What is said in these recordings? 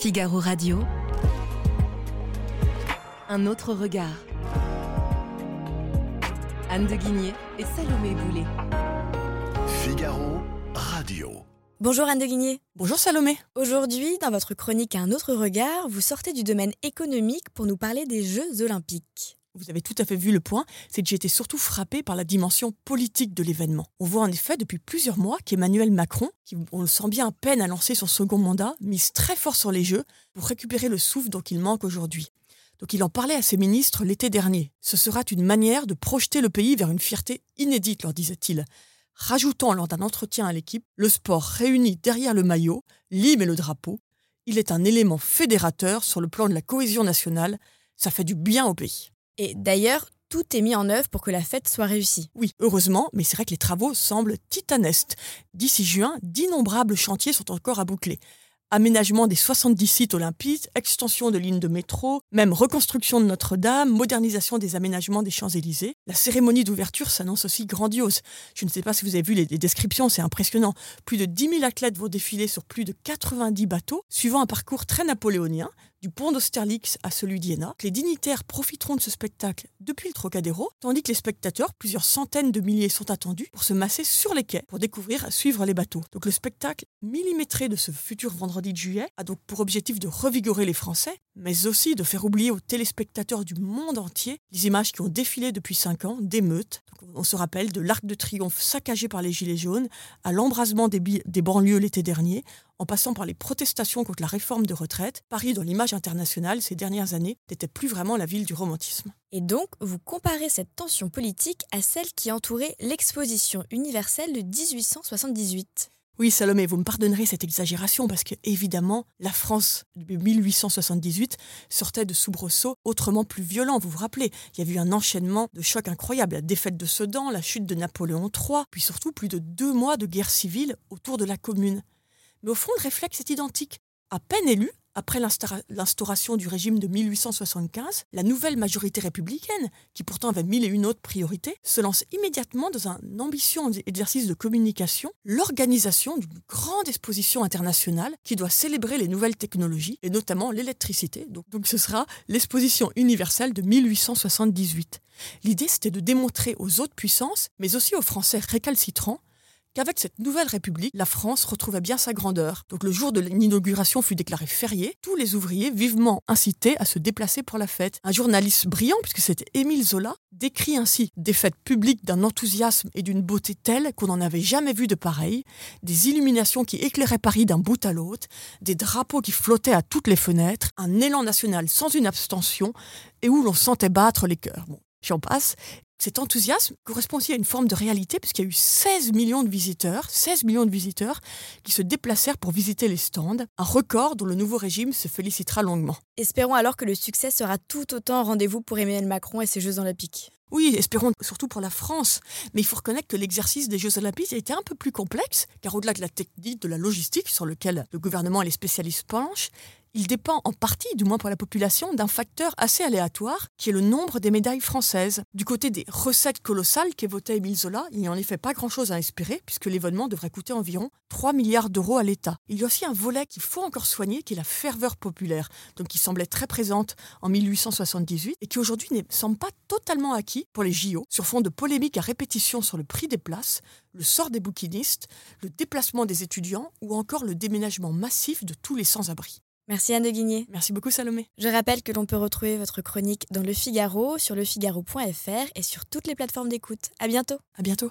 Figaro Radio. Un autre regard. Anne de Guigné et Salomé Boulet. Figaro Radio. Bonjour Anne de Guigné. Bonjour Salomé. Aujourd'hui, dans votre chronique Un autre regard, vous sortez du domaine économique pour nous parler des Jeux olympiques. Vous avez tout à fait vu le point, c'est que j'ai été surtout frappé par la dimension politique de l'événement. On voit en effet depuis plusieurs mois qu'Emmanuel Macron, qui on le sent bien à peine à lancer son second mandat, mise très fort sur les Jeux pour récupérer le souffle dont il manque aujourd'hui. Donc il en parlait à ses ministres l'été dernier. Ce sera une manière de projeter le pays vers une fierté inédite, leur disait-il. Rajoutant lors d'un entretien à l'équipe, le sport réuni derrière le maillot, l'hymne et le drapeau, il est un élément fédérateur sur le plan de la cohésion nationale, ça fait du bien au pays. Et d'ailleurs, tout est mis en œuvre pour que la fête soit réussie. Oui, heureusement, mais c'est vrai que les travaux semblent titanesques. D'ici juin, d'innombrables chantiers sont encore à boucler. Aménagement des 70 sites olympiques, extension de lignes de métro, même reconstruction de Notre-Dame, modernisation des aménagements des Champs-Élysées. La cérémonie d'ouverture s'annonce aussi grandiose. Je ne sais pas si vous avez vu les, les descriptions, c'est impressionnant. Plus de 10 000 athlètes vont défiler sur plus de 90 bateaux, suivant un parcours très napoléonien, du pont d'Austerlitz à celui d'Iéna. Les dignitaires profiteront de ce spectacle depuis le Trocadéro, tandis que les spectateurs, plusieurs centaines de milliers, sont attendus pour se masser sur les quais, pour découvrir, suivre les bateaux. Donc le spectacle millimétré de ce futur vendredi de juillet a donc pour objectif de revigorer les Français, mais aussi de faire oublier aux téléspectateurs du monde entier les images qui ont défilé depuis cinq ans d'émeutes. On se rappelle de l'Arc de Triomphe saccagé par les Gilets jaunes, à l'embrasement des banlieues l'été dernier, en passant par les protestations contre la réforme de retraite, Paris, dans l'image internationale ces dernières années, n'était plus vraiment la ville du romantisme. Et donc, vous comparez cette tension politique à celle qui entourait l'exposition universelle de 1878. Oui, Salomé, vous me pardonnerez cette exagération parce que, évidemment, la France de 1878 sortait de soubresauts autrement plus violents. Vous vous rappelez, il y a eu un enchaînement de chocs incroyables. La défaite de Sedan, la chute de Napoléon III, puis surtout plus de deux mois de guerre civile autour de la commune. Mais au fond, le réflexe est identique. À peine élu, après l'instauration du régime de 1875, la nouvelle majorité républicaine, qui pourtant avait mille et une autres priorités, se lance immédiatement dans un ambitieux exercice de communication, l'organisation d'une grande exposition internationale qui doit célébrer les nouvelles technologies, et notamment l'électricité. Donc ce sera l'exposition universelle de 1878. L'idée, c'était de démontrer aux autres puissances, mais aussi aux Français récalcitrants, qu'avec cette nouvelle République, la France retrouvait bien sa grandeur. Donc le jour de l'inauguration fut déclaré férié, tous les ouvriers vivement incités à se déplacer pour la fête. Un journaliste brillant, puisque c'était Émile Zola, décrit ainsi des fêtes publiques d'un enthousiasme et d'une beauté telle qu'on n'en avait jamais vu de pareil, des illuminations qui éclairaient Paris d'un bout à l'autre, des drapeaux qui flottaient à toutes les fenêtres, un élan national sans une abstention et où l'on sentait battre les cœurs. Bon, J'en passe. Cet enthousiasme correspond aussi à une forme de réalité puisqu'il y a eu 16 millions de visiteurs, 16 millions de visiteurs qui se déplacèrent pour visiter les stands, un record dont le nouveau régime se félicitera longuement. Espérons alors que le succès sera tout autant rendez-vous pour Emmanuel Macron et ses Jeux olympiques. Oui, espérons surtout pour la France. Mais il faut reconnaître que l'exercice des Jeux Olympiques a été un peu plus complexe, car au-delà de la technique, de la logistique, sur lequel le gouvernement et les spécialistes penchent, il dépend en partie, du moins pour la population, d'un facteur assez aléatoire, qui est le nombre des médailles françaises. Du côté des recettes colossales qu'évoquait Émile Zola, il n'y en effet pas grand-chose à espérer, puisque l'événement devrait coûter environ 3 milliards d'euros à l'État. Il y a aussi un volet qu'il faut encore soigner, qui est la ferveur populaire, donc qui semblait très présente en 1878, et qui aujourd'hui ne semble pas totalement acquis pour les JO, sur fond de polémiques à répétition sur le prix des places, le sort des bouquinistes, le déplacement des étudiants, ou encore le déménagement massif de tous les sans-abri. Merci Anne de Guigné. Merci beaucoup Salomé. Je rappelle que l'on peut retrouver votre chronique dans Le Figaro, sur lefigaro.fr et sur toutes les plateformes d'écoute. À bientôt. À bientôt.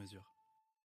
mesure.